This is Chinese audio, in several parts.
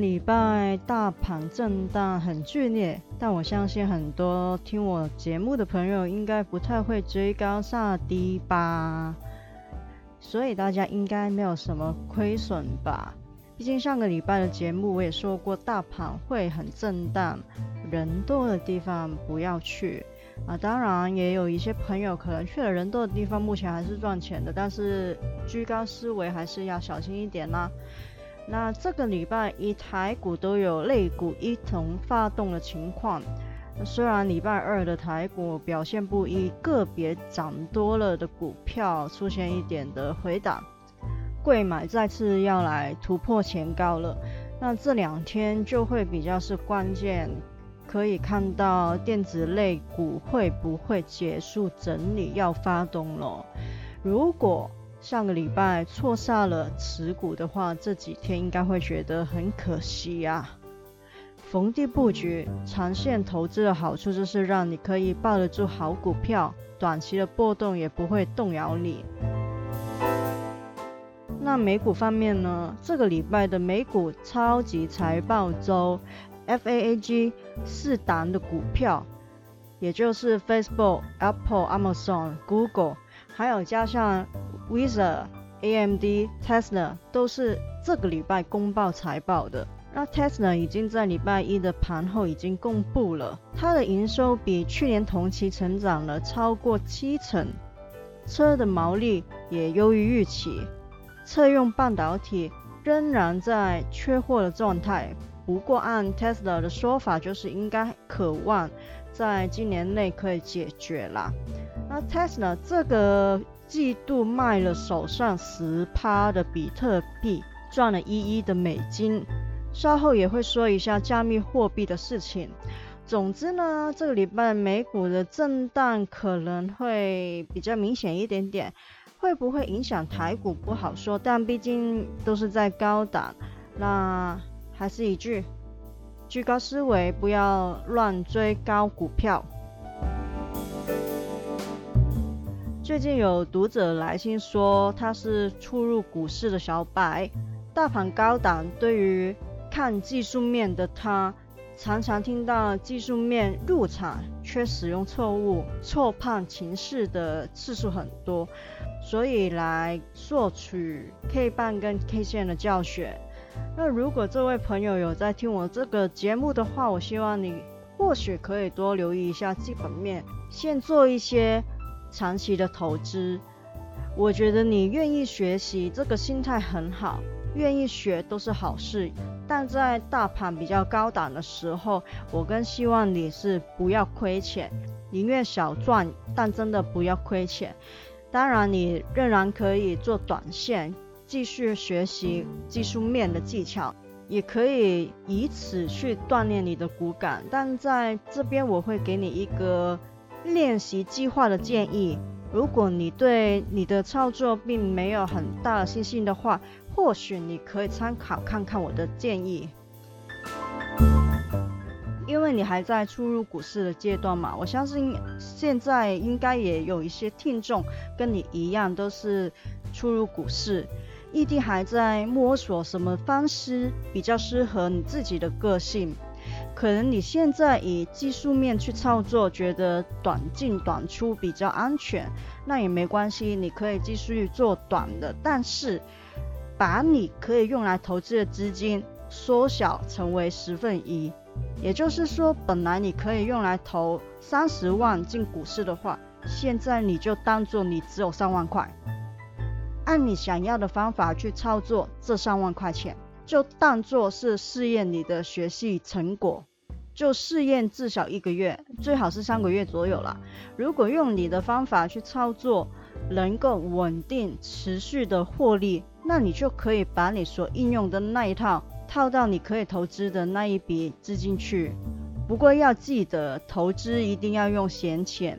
礼拜大盘震荡很剧烈，但我相信很多听我节目的朋友应该不太会追高杀低吧，所以大家应该没有什么亏损吧。毕竟上个礼拜的节目我也说过，大盘会很震荡，人多的地方不要去啊。当然也有一些朋友可能去了人多的地方，目前还是赚钱的，但是居高思维还是要小心一点啦。那这个礼拜一台股都有类股一同发动的情况，虽然礼拜二的台股表现不一，个别涨多了的股票出现一点的回档。贵买再次要来突破前高了，那这两天就会比较是关键，可以看到电子类股会不会结束整理要发动了。如果上个礼拜错杀了持股的话，这几天应该会觉得很可惜呀。逢低布局长线投资的好处就是让你可以抱得住好股票，短期的波动也不会动摇你。那美股方面呢？这个礼拜的美股超级财报周，FAAG 四档的股票，也就是 Facebook、Apple、Amazon、Google，还有加上 Visa、AMD、Tesla，都是这个礼拜公报财报的。那 Tesla 已经在礼拜一的盘后已经公布了，它的营收比去年同期成长了超过七成，车的毛利也优于预期。车用半导体仍然在缺货的状态，不过按 Tesla 的说法，就是应该渴望在今年内可以解决啦。那 Tesla 这个季度卖了手上十趴的比特币，赚了一亿的美金。稍后也会说一下加密货币的事情。总之呢，这个礼拜美股的震荡可能会比较明显一点点。会不会影响台股不好说，但毕竟都是在高档，那还是一句，居高思维，不要乱追高股票。最近有读者来信说他是初入股市的小白，大盘高档，对于看技术面的他，常常听到技术面入场却使用错误、错判情势的次数很多。所以来索取 K 棒跟 K 线的教学。那如果这位朋友有在听我这个节目的话，我希望你或许可以多留意一下基本面，先做一些长期的投资。我觉得你愿意学习，这个心态很好，愿意学都是好事。但在大盘比较高档的时候，我更希望你是不要亏钱，宁愿小赚，但真的不要亏钱。当然，你仍然可以做短线，继续学习技术面的技巧，也可以以此去锻炼你的骨感。但在这边，我会给你一个练习计划的建议。如果你对你的操作并没有很大信心的话，或许你可以参考看看我的建议。因为你还在初入股市的阶段嘛，我相信现在应该也有一些听众跟你一样都是初入股市，一定还在摸索什么方式比较适合你自己的个性。可能你现在以技术面去操作，觉得短进短出比较安全，那也没关系，你可以继续做短的，但是把你可以用来投资的资金缩小成为十分一。也就是说，本来你可以用来投三十万进股市的话，现在你就当做你只有三万块，按你想要的方法去操作这三万块钱，就当做是试验你的学习成果。就试验至少一个月，最好是三个月左右啦。如果用你的方法去操作，能够稳定持续的获利，那你就可以把你所应用的那一套套到你可以投资的那一笔资金去。不过要记得，投资一定要用闲钱。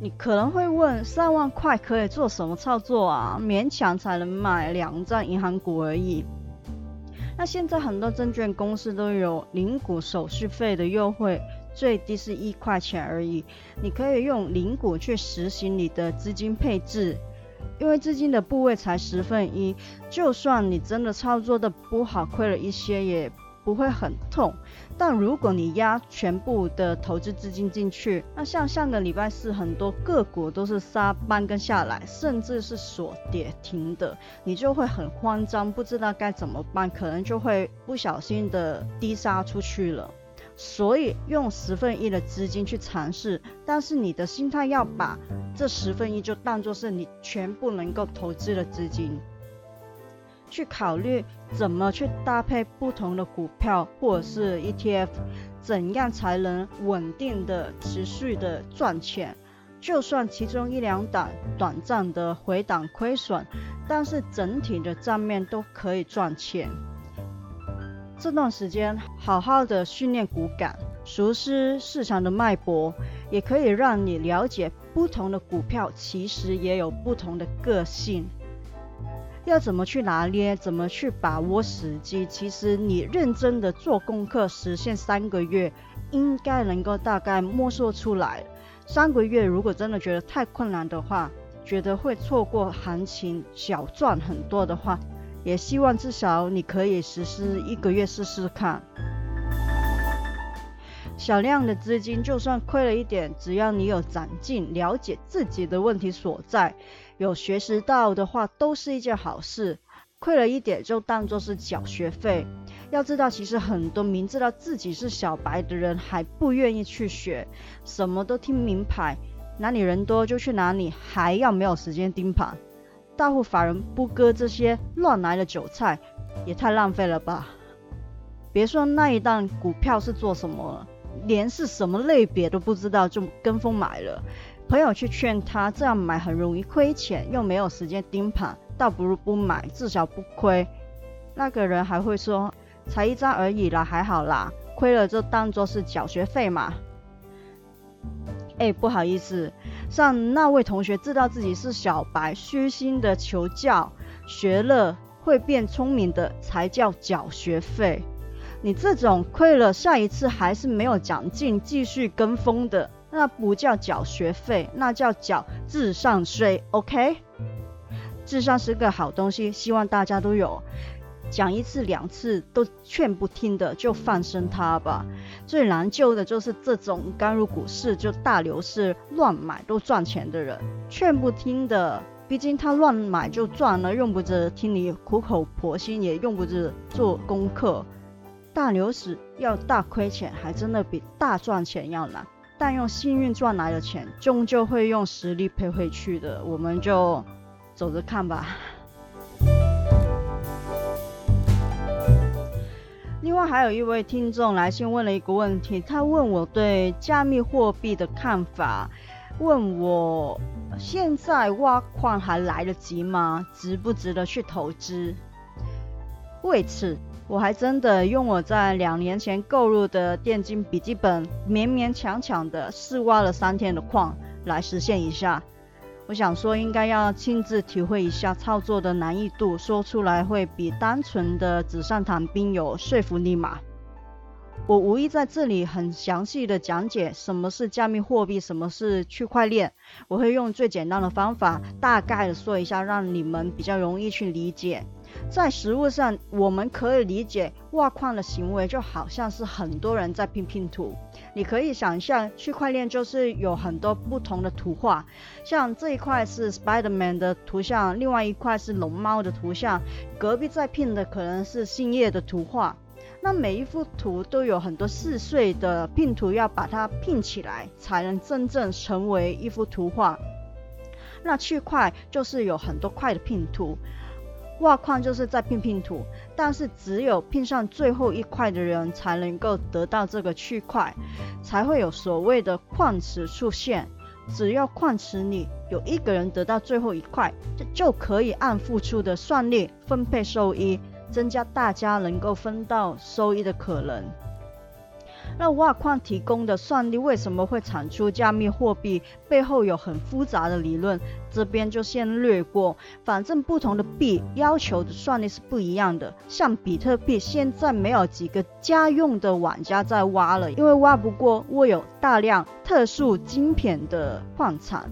你可能会问，三万块可以做什么操作啊？勉强才能买两张银行股而已。那现在很多证券公司都有零股手续费的优惠，最低是一块钱而已。你可以用零股去实行你的资金配置，因为资金的部位才十分一，就算你真的操作的不好，亏了一些也。不会很痛，但如果你压全部的投资资金进去，那像上个礼拜四很多个股都是杀半根下来，甚至是锁跌停的，你就会很慌张，不知道该怎么办，可能就会不小心的低杀出去了。所以用十分一的资金去尝试，但是你的心态要把这十分一就当做是你全部能够投资的资金。去考虑怎么去搭配不同的股票或者是 ETF，怎样才能稳定的持续的赚钱？就算其中一两档短暂的回档亏损，但是整体的账面都可以赚钱。这段时间好好的训练股感，熟悉市场的脉搏，也可以让你了解不同的股票其实也有不同的个性。要怎么去拿捏，怎么去把握时机？其实你认真的做功课，实现三个月，应该能够大概摸索出来。三个月如果真的觉得太困难的话，觉得会错过行情，小赚很多的话，也希望至少你可以实施一个月试试看。小量的资金就算亏了一点，只要你有长进，了解自己的问题所在。有学识到的话，都是一件好事。亏了一点就当做是缴学费。要知道，其实很多明知道自己是小白的人，还不愿意去学，什么都听名牌，哪里人多就去哪里，还要没有时间盯盘。大户法人不割这些乱来的韭菜，也太浪费了吧！别说那一档股票是做什么了，连是什么类别都不知道就跟风买了。朋友去劝他，这样买很容易亏钱，又没有时间盯盘，倒不如不买，至少不亏。那个人还会说，才一张而已啦，还好啦，亏了就当做是缴学费嘛。哎，不好意思，像那位同学知道自己是小白，虚心的求教，学了会变聪明的才叫缴学费。你这种亏了，下一次还是没有奖金，继续跟风的。那不叫缴学费，那叫缴智商税。OK，智商是个好东西，希望大家都有。讲一次两次都劝不听的，就放生他吧。最难救的就是这种刚入股市就大牛市乱买都赚钱的人，劝不听的，毕竟他乱买就赚了，用不着听你苦口婆心，也用不着做功课。大牛市要大亏钱，还真的比大赚钱要难。但用幸运赚来的钱，终究会用实力赔回去的。我们就走着看吧。另外，还有一位听众来信问了一个问题，他问我对加密货币的看法，问我现在挖矿还来得及吗？值不值得去投资？为此。我还真的用我在两年前购入的电竞笔记本，勉勉强强的试挖了三天的矿来实现一下。我想说，应该要亲自体会一下操作的难易度，说出来会比单纯的纸上谈兵有说服力嘛。我无意在这里很详细的讲解什么是加密货币，什么是区块链。我会用最简单的方法，大概的说一下，让你们比较容易去理解。在实物上，我们可以理解挖矿的行为就好像是很多人在拼拼图。你可以想象，区块链就是有很多不同的图画，像这一块是 Spiderman 的图像，另外一块是龙猫的图像，隔壁在拼的可能是星夜的图画。那每一幅图都有很多细碎的拼图，要把它拼起来，才能真正成为一幅图画。那区块就是有很多块的拼图。挖矿就是在拼拼图，但是只有拼上最后一块的人才能够得到这个区块，才会有所谓的矿池出现。只要矿池里有一个人得到最后一块，就就可以按付出的算力分配收益，增加大家能够分到收益的可能。那挖矿提供的算力为什么会产出加密货币？背后有很复杂的理论，这边就先略过。反正不同的币要求的算力是不一样的。像比特币，现在没有几个家用的玩家在挖了，因为挖不过握有大量特殊晶片的矿产。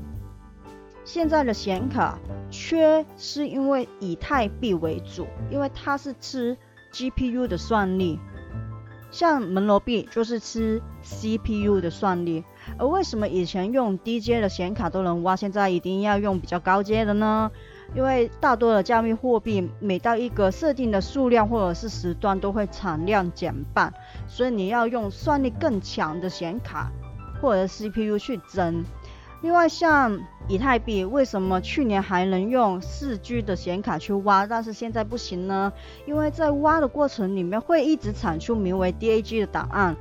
现在的显卡缺是因为以太币为主，因为它是吃 GPU 的算力。像门罗币就是吃 CPU 的算力，而为什么以前用低阶的显卡都能挖，现在一定要用比较高阶的呢？因为大多的加密货币每到一个设定的数量或者是时段都会产量减半，所以你要用算力更强的显卡或者 CPU 去增。另外，像以太币，为什么去年还能用四 G 的显卡去挖，但是现在不行呢？因为在挖的过程里面会一直产出名为 DAG 的档案。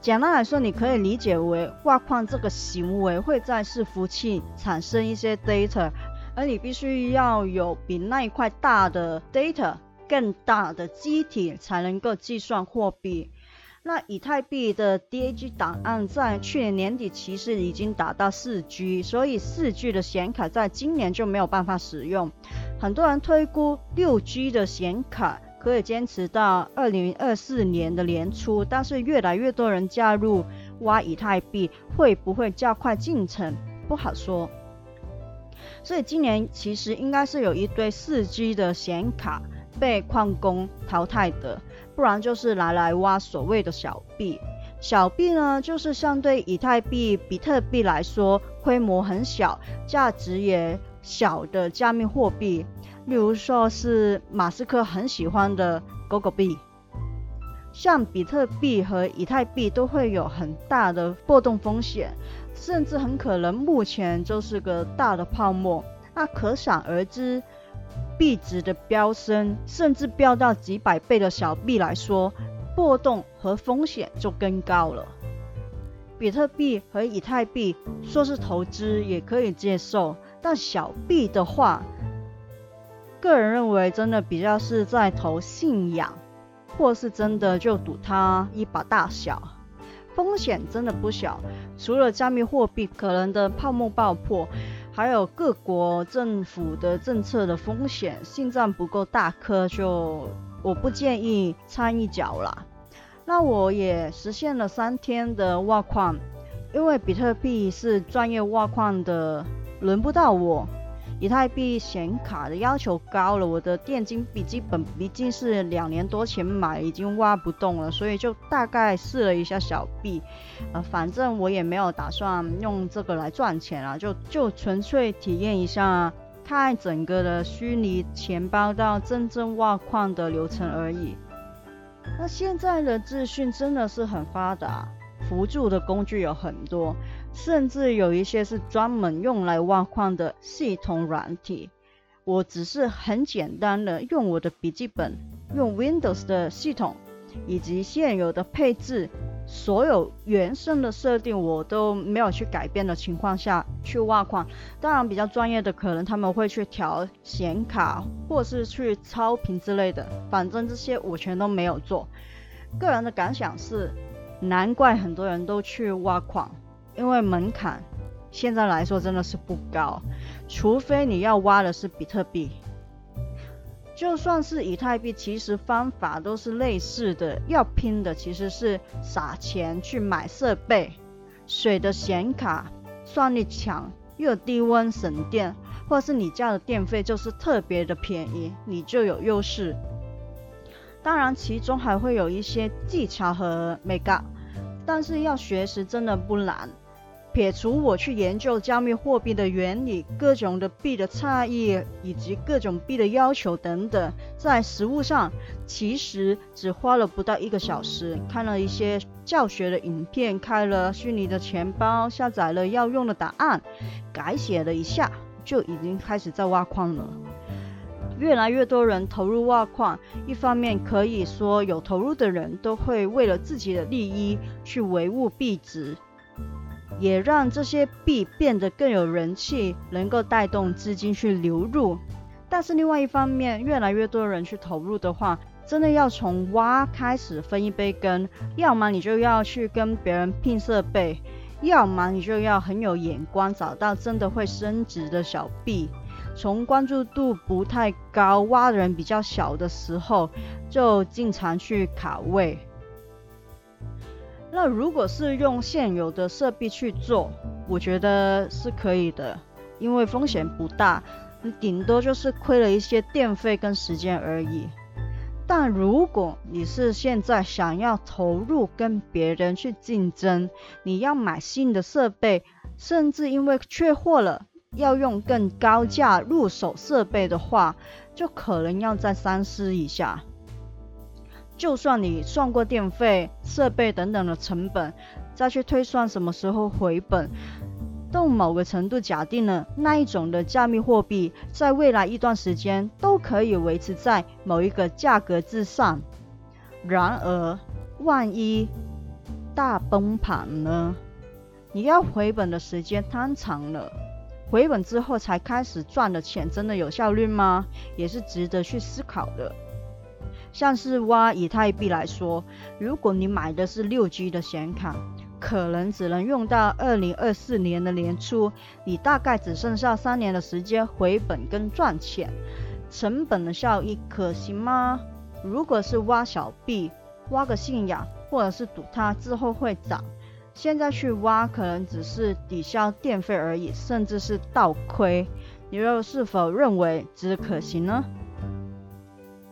简单来说，你可以理解为挖矿这个行为会在伺服器产生一些 data，而你必须要有比那一块大的 data 更大的机体才能够计算货币。那以太币的 DAG 档案在去年年底其实已经达到四 G，所以四 G 的显卡在今年就没有办法使用。很多人推估六 G 的显卡可以坚持到二零二四年的年初，但是越来越多人加入挖以太币，会不会加快进程？不好说。所以今年其实应该是有一堆四 G 的显卡被矿工淘汰的。不然就是拿来挖所谓的小币。小币呢，就是相对以太币、比特币来说，规模很小、价值也小的加密货币。例如说是马斯克很喜欢的狗狗币。像比特币和以太币都会有很大的波动风险，甚至很可能目前就是个大的泡沫。那可想而知。币值的飙升，甚至飙到几百倍的小币来说，波动和风险就更高了。比特币和以太币说是投资也可以接受，但小币的话，个人认为真的比较是在投信仰，或是真的就赌它一把大小，风险真的不小。除了加密货币可能的泡沫爆破。还有各国政府的政策的风险，心脏不够大颗，就我不建议掺一脚啦。那我也实现了三天的挖矿，因为比特币是专业挖矿的，轮不到我。以太币显卡的要求高了，我的电竞笔记本毕竟是两年多前买，已经挖不动了，所以就大概试了一下小币，呃，反正我也没有打算用这个来赚钱啊，就就纯粹体验一下，看整个的虚拟钱包到真正挖矿的流程而已。那现在的资讯真的是很发达，辅助的工具有很多。甚至有一些是专门用来挖矿的系统软体，我只是很简单的用我的笔记本，用 Windows 的系统以及现有的配置，所有原生的设定我都没有去改变的情况下去挖矿。当然，比较专业的可能他们会去调显卡或是去超频之类的，反正这些我全都没有做。个人的感想是，难怪很多人都去挖矿。因为门槛现在来说真的是不高，除非你要挖的是比特币，就算是以太币，其实方法都是类似的。要拼的其实是撒钱去买设备，水的显卡算力强，又低温省电，或是你家的电费就是特别的便宜，你就有优势。当然，其中还会有一些技巧和美感，但是要学习真的不难。撇除我去研究加密货币的原理、各种的币的差异以及各种币的要求等等，在实物上其实只花了不到一个小时，看了一些教学的影片，开了虚拟的钱包，下载了要用的档案，改写了一下，就已经开始在挖矿了。越来越多人投入挖矿，一方面可以说有投入的人都会为了自己的利益去维护币值，也让这些币变得更有人气，能够带动资金去流入。但是另外一方面，越来越多人去投入的话，真的要从挖开始分一杯羹，要么你就要去跟别人拼设备，要么你就要很有眼光，找到真的会升值的小币。从关注度不太高、挖的人比较小的时候，就经常去卡位。那如果是用现有的设备去做，我觉得是可以的，因为风险不大，你顶多就是亏了一些电费跟时间而已。但如果你是现在想要投入跟别人去竞争，你要买新的设备，甚至因为缺货了。要用更高价入手设备的话，就可能要再三思一下。就算你算过电费、设备等等的成本，再去推算什么时候回本，到某个程度假定了那一种的加密货币，在未来一段时间都可以维持在某一个价格之上。然而，万一大崩盘呢？你要回本的时间太长了。回本之后才开始赚的钱，真的有效率吗？也是值得去思考的。像是挖以太币来说，如果你买的是六 G 的显卡，可能只能用到二零二四年的年初，你大概只剩下三年的时间回本跟赚钱，成本的效益可行吗？如果是挖小币，挖个信仰，或者是赌它之后会涨。现在去挖可能只是抵消电费而已，甚至是倒亏，你又是否认为值得可行呢？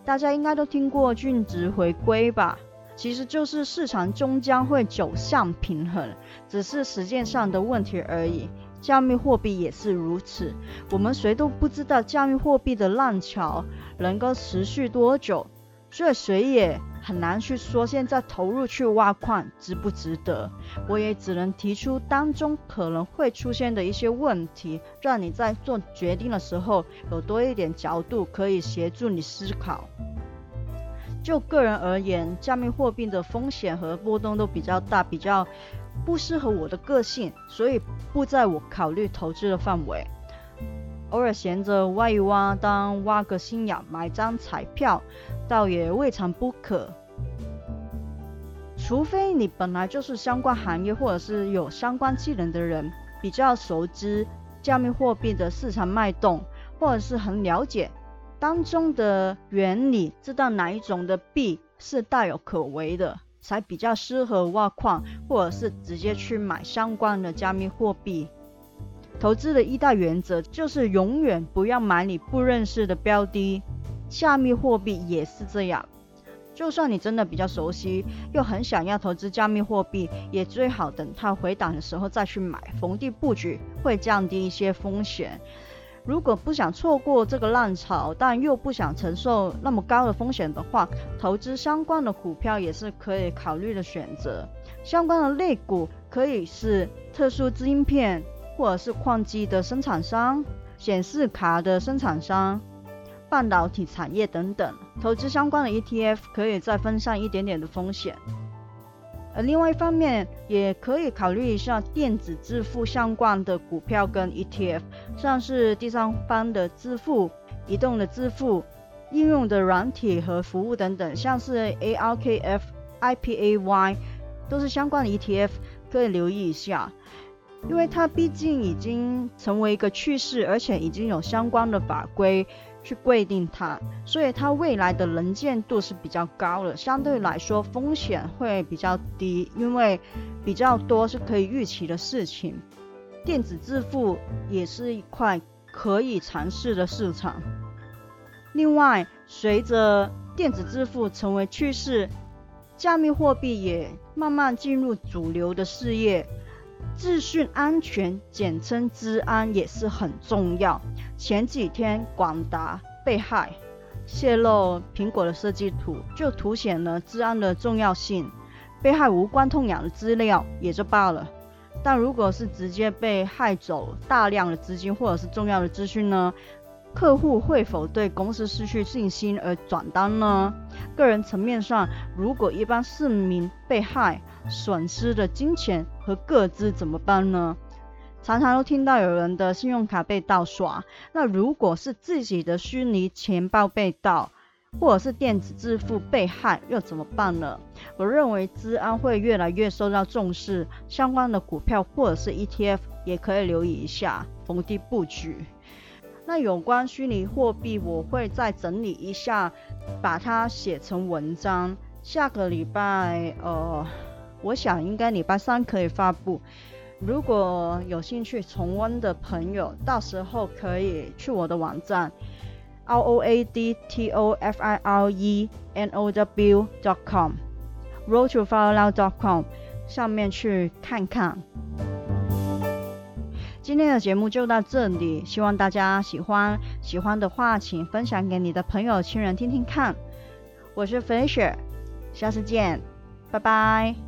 大家应该都听过均值回归吧？其实就是市场终将会走向平衡，只是时间上的问题而已。加密货币也是如此，我们谁都不知道加密货币的浪潮能够持续多久，所以谁也。很难去说现在投入去挖矿值不值得，我也只能提出当中可能会出现的一些问题，让你在做决定的时候有多一点角度可以协助你思考。就个人而言，加密货币的风险和波动都比较大，比较不适合我的个性，所以不在我考虑投资的范围。偶尔闲着挖一挖，当挖个心眼，买张彩票，倒也未尝不可。除非你本来就是相关行业，或者是有相关技能的人，比较熟知加密货币的市场脉动，或者是很了解当中的原理，知道哪一种的币是大有可为的，才比较适合挖矿，或者是直接去买相关的加密货币。投资的一大原则就是永远不要买你不认识的标的，加密货币也是这样。就算你真的比较熟悉，又很想要投资加密货币，也最好等它回档的时候再去买，逢低布局会降低一些风险。如果不想错过这个浪潮，但又不想承受那么高的风险的话，投资相关的股票也是可以考虑的选择。相关的类股可以是特殊晶片。或者是矿机的生产商、显示卡的生产商、半导体产业等等，投资相关的 ETF 可以再分散一点点的风险。而另外一方面，也可以考虑一下电子支付相关的股票跟 ETF，像是第三方的支付、移动的支付、应用的软体和服务等等，像是 ARKF、IPAY 都是相关的 ETF，可以留意一下。因为它毕竟已经成为一个趋势，而且已经有相关的法规去规定它，所以它未来的能见度是比较高的，相对来说风险会比较低，因为比较多是可以预期的事情。电子支付也是一块可以尝试的市场。另外，随着电子支付成为趋势，加密货币也慢慢进入主流的事业。资讯安全，简称治安，也是很重要。前几天广达被害，泄露苹果的设计图，就凸显了治安的重要性。被害无关痛痒的资料也就罢了，但如果是直接被害走大量的资金或者是重要的资讯呢？客户会否对公司失去信心而转单呢？个人层面上，如果一般市民被害，损失的金钱和个资怎么办呢？常常都听到有人的信用卡被盗刷，那如果是自己的虚拟钱包被盗，或者是电子支付被害，又怎么办呢？我认为治安会越来越受到重视，相关的股票或者是 ETF 也可以留意一下，逢低布局。那有关虚拟货币，我会再整理一下，把它写成文章。下个礼拜，呃，我想应该礼拜三可以发布。如果有兴趣重温的朋友，到时候可以去我的网站 r o a d t o f i r e n o w dot com，road to f i r e now dot com 上面去看看。今天的节目就到这里，希望大家喜欢。喜欢的话，请分享给你的朋友、亲人听听看。我是 Felicia，下次见，拜拜。